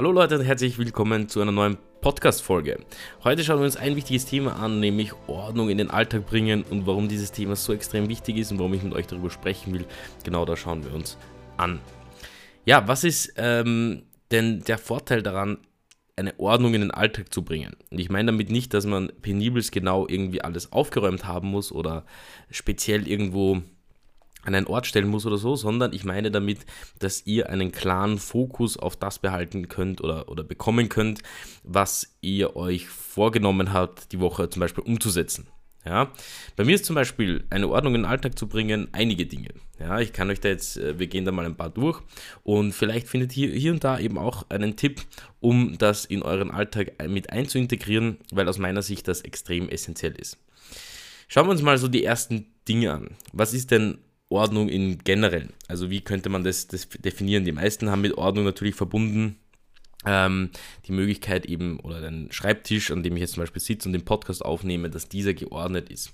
Hallo Leute und herzlich willkommen zu einer neuen Podcast-Folge. Heute schauen wir uns ein wichtiges Thema an, nämlich Ordnung in den Alltag bringen und warum dieses Thema so extrem wichtig ist und warum ich mit euch darüber sprechen will. Genau da schauen wir uns an. Ja, was ist ähm, denn der Vorteil daran, eine Ordnung in den Alltag zu bringen? Und ich meine damit nicht, dass man penibels genau irgendwie alles aufgeräumt haben muss oder speziell irgendwo an einen Ort stellen muss oder so, sondern ich meine damit, dass ihr einen klaren Fokus auf das behalten könnt oder, oder bekommen könnt, was ihr euch vorgenommen habt, die Woche zum Beispiel umzusetzen. Ja, bei mir ist zum Beispiel eine Ordnung in den Alltag zu bringen einige Dinge. Ja, ich kann euch da jetzt, äh, wir gehen da mal ein paar durch und vielleicht findet ihr hier und da eben auch einen Tipp, um das in euren Alltag mit einzuintegrieren, weil aus meiner Sicht das extrem essentiell ist. Schauen wir uns mal so die ersten Dinge an. Was ist denn Ordnung in generell. Also wie könnte man das, das definieren? Die meisten haben mit Ordnung natürlich verbunden ähm, die Möglichkeit eben oder den Schreibtisch, an dem ich jetzt zum Beispiel sitze und den Podcast aufnehme, dass dieser geordnet ist.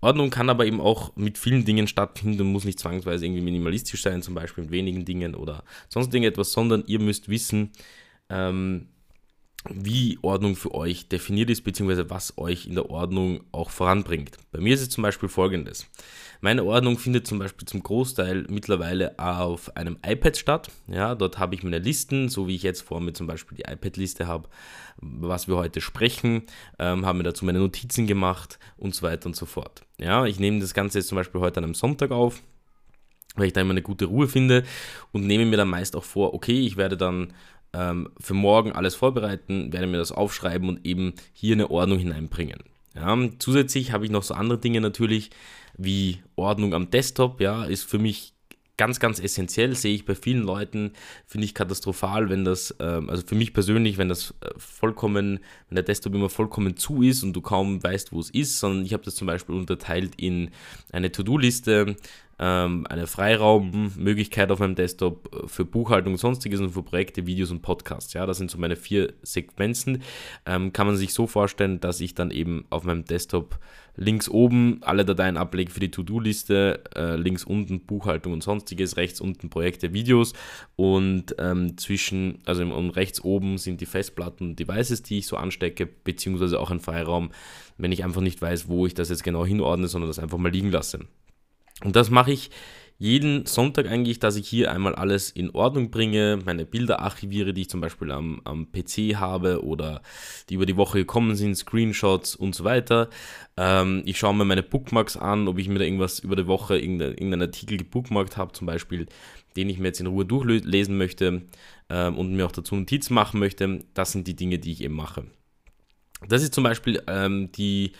Ordnung kann aber eben auch mit vielen Dingen stattfinden und muss nicht zwangsweise irgendwie minimalistisch sein, zum Beispiel mit wenigen Dingen oder sonst irgendetwas, sondern ihr müsst wissen, ähm, wie Ordnung für euch definiert ist, beziehungsweise was euch in der Ordnung auch voranbringt. Bei mir ist es zum Beispiel folgendes. Meine Ordnung findet zum Beispiel zum Großteil mittlerweile auf einem iPad statt. Ja, dort habe ich meine Listen, so wie ich jetzt vor mir zum Beispiel die iPad-Liste habe, was wir heute sprechen, ähm, habe mir dazu meine Notizen gemacht und so weiter und so fort. Ja, ich nehme das Ganze jetzt zum Beispiel heute an einem Sonntag auf, weil ich da immer eine gute Ruhe finde und nehme mir dann meist auch vor, okay, ich werde dann ähm, für morgen alles vorbereiten, werde mir das aufschreiben und eben hier eine Ordnung hineinbringen. Ja, zusätzlich habe ich noch so andere Dinge natürlich, wie Ordnung am Desktop, ja, ist für mich ganz, ganz essentiell, sehe ich bei vielen Leuten, finde ich katastrophal, wenn das, ähm, also für mich persönlich, wenn das äh, vollkommen, wenn der Desktop immer vollkommen zu ist und du kaum weißt, wo es ist, sondern ich habe das zum Beispiel unterteilt in eine To-Do-Liste, eine Freiraummöglichkeit auf meinem Desktop äh, für Buchhaltung und sonstiges und für Projekte, Videos und Podcasts. Ja, das sind so meine vier Sequenzen. Ähm, kann man sich so vorstellen, dass ich dann eben auf meinem Desktop links oben alle Dateien ablege für die To-Do-Liste, äh, links unten Buchhaltung und sonstiges, rechts unten Projekte, Videos und ähm, zwischen, also und rechts oben sind die Festplatten und Devices, die ich so anstecke, beziehungsweise auch ein Freiraum, wenn ich einfach nicht weiß, wo ich das jetzt genau hinordne, sondern das einfach mal liegen lasse. Und das mache ich jeden Sonntag eigentlich, dass ich hier einmal alles in Ordnung bringe, meine Bilder archiviere, die ich zum Beispiel am, am PC habe oder die über die Woche gekommen sind, Screenshots und so weiter. Ähm, ich schaue mir meine Bookmarks an, ob ich mir da irgendwas über die Woche, irgendeinen irgendein Artikel gebookmarkt habe, zum Beispiel, den ich mir jetzt in Ruhe durchlesen möchte ähm, und mir auch dazu Notizen machen möchte. Das sind die Dinge, die ich eben mache. Das ist zum Beispiel ähm, die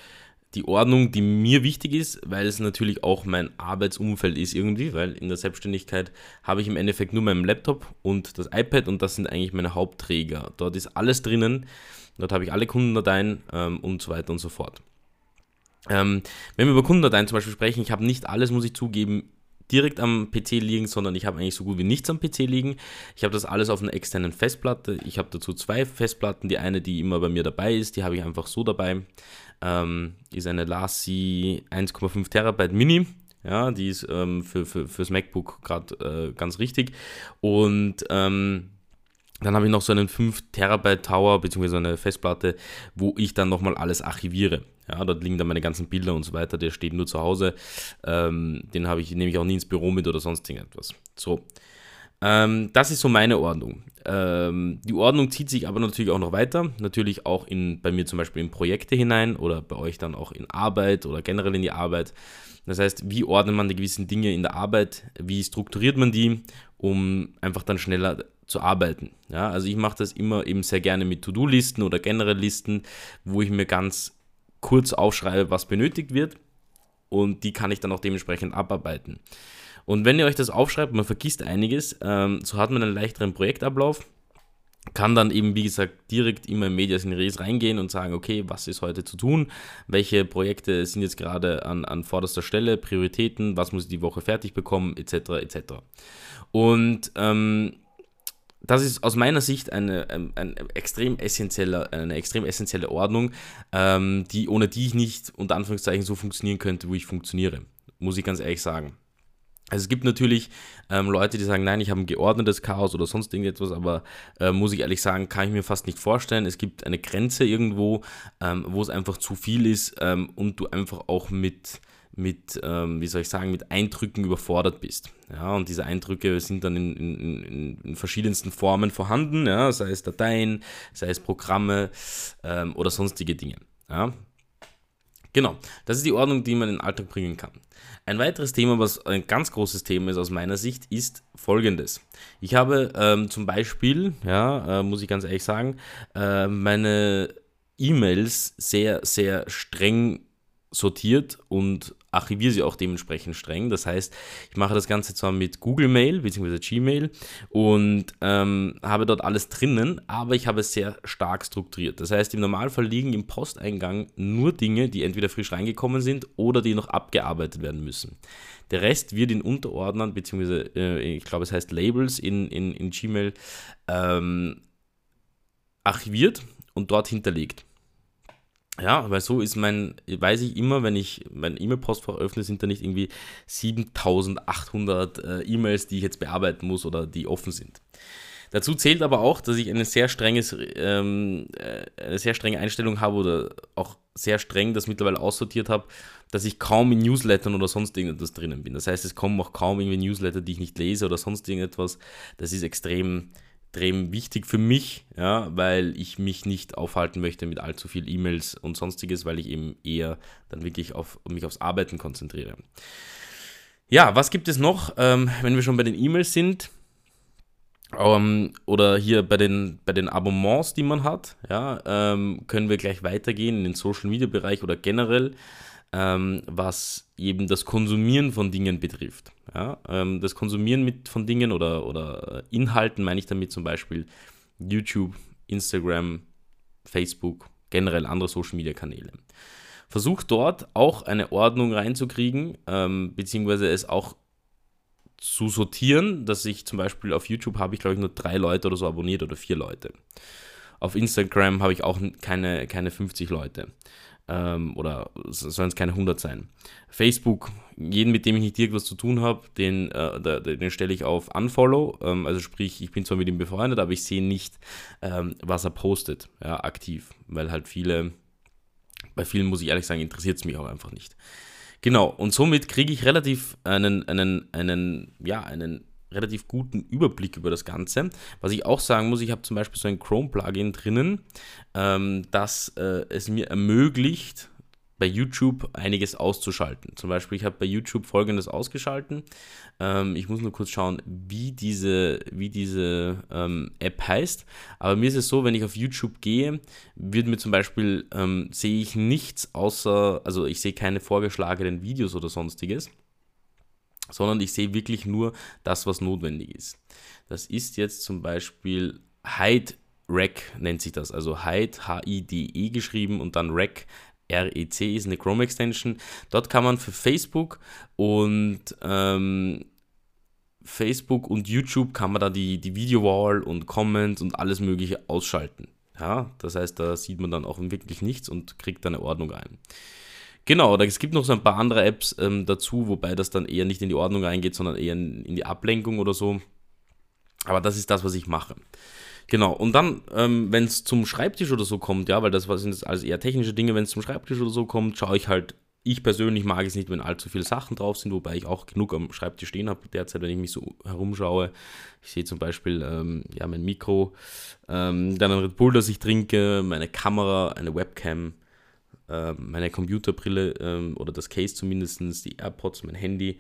die Ordnung, die mir wichtig ist, weil es natürlich auch mein Arbeitsumfeld ist irgendwie, weil in der Selbstständigkeit habe ich im Endeffekt nur meinen Laptop und das iPad und das sind eigentlich meine Hauptträger. Dort ist alles drinnen, dort habe ich alle Kundendateien ähm, und so weiter und so fort. Ähm, wenn wir über Kundendateien zum Beispiel sprechen, ich habe nicht alles, muss ich zugeben, direkt am PC liegen, sondern ich habe eigentlich so gut wie nichts am PC liegen. Ich habe das alles auf einer externen Festplatte. Ich habe dazu zwei Festplatten. Die eine, die immer bei mir dabei ist, die habe ich einfach so dabei ähm, ist eine Lassi 1,5 Terabyte Mini. Ja, die ist ähm, für, für, fürs MacBook gerade äh, ganz richtig. Und ähm, dann habe ich noch so einen 5 Terabyte Tower bzw. eine Festplatte, wo ich dann nochmal alles archiviere. Ja, dort liegen dann meine ganzen Bilder und so weiter. Der steht nur zu Hause. Ähm, den habe ich, nehme ich auch nie ins Büro mit oder sonst irgendetwas. So. Ähm, das ist so meine Ordnung. Ähm, die Ordnung zieht sich aber natürlich auch noch weiter. Natürlich auch in, bei mir zum Beispiel in Projekte hinein oder bei euch dann auch in Arbeit oder generell in die Arbeit. Das heißt, wie ordnet man die gewissen Dinge in der Arbeit? Wie strukturiert man die, um einfach dann schneller zu arbeiten? Ja, also ich mache das immer eben sehr gerne mit To-Do-Listen oder generell Listen, wo ich mir ganz kurz aufschreibe, was benötigt wird und die kann ich dann auch dementsprechend abarbeiten. Und wenn ihr euch das aufschreibt, man vergisst einiges, ähm, so hat man einen leichteren Projektablauf, kann dann eben, wie gesagt, direkt immer in Medias in Res reingehen und sagen, okay, was ist heute zu tun, welche Projekte sind jetzt gerade an, an vorderster Stelle, Prioritäten, was muss ich die Woche fertig bekommen, etc., etc. Und ähm, das ist aus meiner Sicht eine, eine, eine, extrem, essentielle, eine extrem essentielle Ordnung, ähm, die, ohne die ich nicht unter Anführungszeichen so funktionieren könnte, wo ich funktioniere. Muss ich ganz ehrlich sagen. Also es gibt natürlich ähm, Leute, die sagen, nein, ich habe ein geordnetes Chaos oder sonst irgendetwas, aber äh, muss ich ehrlich sagen, kann ich mir fast nicht vorstellen. Es gibt eine Grenze irgendwo, ähm, wo es einfach zu viel ist ähm, und du einfach auch mit, mit ähm, wie soll ich sagen, mit Eindrücken überfordert bist. Ja, und diese Eindrücke sind dann in, in, in verschiedensten Formen vorhanden, ja, sei es Dateien, sei es Programme ähm, oder sonstige Dinge. Ja. Genau, das ist die Ordnung, die man in den Alltag bringen kann. Ein weiteres Thema, was ein ganz großes Thema ist aus meiner Sicht, ist folgendes. Ich habe ähm, zum Beispiel, ja, äh, muss ich ganz ehrlich sagen, äh, meine E-Mails sehr, sehr streng sortiert und archiviere sie auch dementsprechend streng. Das heißt, ich mache das Ganze zwar mit Google Mail bzw. Gmail und ähm, habe dort alles drinnen, aber ich habe es sehr stark strukturiert. Das heißt, im Normalfall liegen im Posteingang nur Dinge, die entweder frisch reingekommen sind oder die noch abgearbeitet werden müssen. Der Rest wird in Unterordnern bzw. Äh, ich glaube, es heißt Labels in, in, in Gmail ähm, archiviert und dort hinterlegt. Ja, weil so ist mein, weiß ich immer, wenn ich mein E-Mail-Postfach öffne, sind da nicht irgendwie 7800 äh, E-Mails, die ich jetzt bearbeiten muss oder die offen sind. Dazu zählt aber auch, dass ich eine sehr, strenges, ähm, äh, eine sehr strenge Einstellung habe oder auch sehr streng das mittlerweile aussortiert habe, dass ich kaum in Newslettern oder sonst irgendetwas drinnen bin. Das heißt, es kommen auch kaum irgendwie Newsletter, die ich nicht lese oder sonst irgendetwas. Das ist extrem extrem wichtig für mich, ja, weil ich mich nicht aufhalten möchte mit allzu viel E-Mails und sonstiges, weil ich eben eher dann wirklich auf mich aufs Arbeiten konzentriere. Ja, was gibt es noch, ähm, wenn wir schon bei den E-Mails sind? Ähm, oder hier bei den, bei den Abonnements, die man hat, ja, ähm, können wir gleich weitergehen in den Social Media Bereich oder generell ähm, was eben das Konsumieren von Dingen betrifft. Ja? Ähm, das Konsumieren mit, von Dingen oder, oder Inhalten meine ich damit zum Beispiel YouTube, Instagram, Facebook, generell andere Social Media Kanäle. Versucht dort auch eine Ordnung reinzukriegen, ähm, beziehungsweise es auch zu sortieren, dass ich zum Beispiel auf YouTube habe ich glaube ich nur drei Leute oder so abonniert oder vier Leute. Auf Instagram habe ich auch keine, keine 50 Leute ähm, oder sollen es keine 100 sein. Facebook, jeden, mit dem ich nicht irgendwas zu tun habe, den, äh, den stelle ich auf Unfollow. Ähm, also sprich, ich bin zwar mit ihm befreundet, aber ich sehe nicht, ähm, was er postet, ja, aktiv. Weil halt viele, bei vielen muss ich ehrlich sagen, interessiert es mich auch einfach nicht. Genau, und somit kriege ich relativ einen, einen, einen, ja, einen relativ guten Überblick über das Ganze. Was ich auch sagen muss, ich habe zum Beispiel so ein Chrome-Plugin drinnen, ähm, das äh, es mir ermöglicht, bei YouTube einiges auszuschalten. Zum Beispiel, ich habe bei YouTube folgendes ausgeschalten. Ähm, ich muss nur kurz schauen, wie diese, wie diese ähm, App heißt. Aber mir ist es so, wenn ich auf YouTube gehe, wird mir zum Beispiel, ähm, sehe ich nichts außer, also ich sehe keine vorgeschlagenen Videos oder sonstiges sondern ich sehe wirklich nur das, was notwendig ist. Das ist jetzt zum Beispiel Hide Rec nennt sich das, also Hide, H-I-D-E geschrieben und dann Rec, R-E-C ist eine Chrome Extension. Dort kann man für Facebook und ähm, Facebook und YouTube kann man da die, die Video-Wall und Comments und alles mögliche ausschalten. Ja, das heißt, da sieht man dann auch wirklich nichts und kriegt da eine Ordnung ein. Genau, es gibt noch so ein paar andere Apps ähm, dazu, wobei das dann eher nicht in die Ordnung reingeht, sondern eher in, in, die Ablenkung oder so. Aber das ist das, was ich mache. Genau, und dann, ähm, wenn es zum Schreibtisch oder so kommt, ja, weil das sind jetzt alles eher technische Dinge, wenn es zum Schreibtisch oder so kommt, schaue ich halt, ich persönlich mag es nicht, wenn allzu viele Sachen drauf sind, wobei ich auch genug am Schreibtisch stehen habe derzeit, wenn ich mich so herumschaue. Ich sehe zum Beispiel ähm, ja, mein Mikro, ähm, dann ein Red Bull, das ich trinke, meine Kamera, eine Webcam, meine Computerbrille ähm, oder das Case zumindest, die AirPods, mein Handy,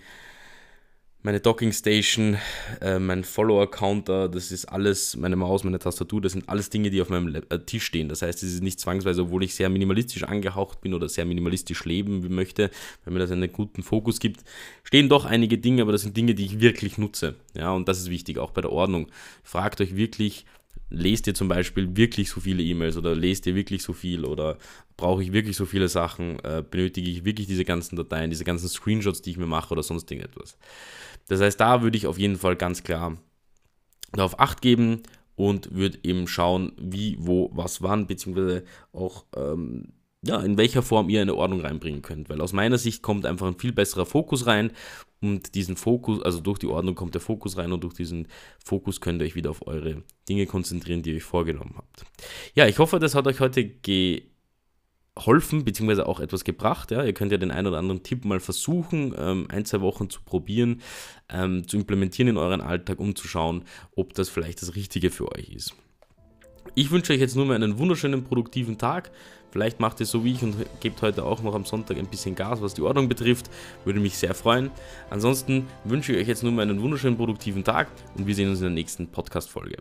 meine Dockingstation, äh, mein Follower-Counter, das ist alles, meine Maus, meine Tastatur, das sind alles Dinge, die auf meinem äh, Tisch stehen. Das heißt, es ist nicht zwangsweise, obwohl ich sehr minimalistisch angehaucht bin oder sehr minimalistisch leben möchte, weil mir das einen guten Fokus gibt, stehen doch einige Dinge, aber das sind Dinge, die ich wirklich nutze. Ja, und das ist wichtig, auch bei der Ordnung. Fragt euch wirklich, lest ihr zum Beispiel wirklich so viele E-Mails oder lest ihr wirklich so viel oder brauche ich wirklich so viele Sachen, äh, benötige ich wirklich diese ganzen Dateien, diese ganzen Screenshots, die ich mir mache oder sonst irgendetwas. Das heißt, da würde ich auf jeden Fall ganz klar darauf Acht geben und würde eben schauen, wie, wo, was, wann, beziehungsweise auch ähm, ja, in welcher Form ihr eine Ordnung reinbringen könnt. Weil aus meiner Sicht kommt einfach ein viel besserer Fokus rein und diesen Fokus, also durch die Ordnung kommt der Fokus rein und durch diesen Fokus könnt ihr euch wieder auf eure Dinge konzentrieren, die ihr euch vorgenommen habt. Ja, ich hoffe, das hat euch heute geholfen, beziehungsweise auch etwas gebracht. Ja. Ihr könnt ja den einen oder anderen Tipp mal versuchen, ähm, ein, zwei Wochen zu probieren, ähm, zu implementieren in euren Alltag, um zu schauen, ob das vielleicht das Richtige für euch ist. Ich wünsche euch jetzt nur mal einen wunderschönen, produktiven Tag. Vielleicht macht ihr so wie ich und gebt heute auch noch am Sonntag ein bisschen Gas, was die Ordnung betrifft. Würde mich sehr freuen. Ansonsten wünsche ich euch jetzt nur mal einen wunderschönen, produktiven Tag und wir sehen uns in der nächsten Podcast-Folge.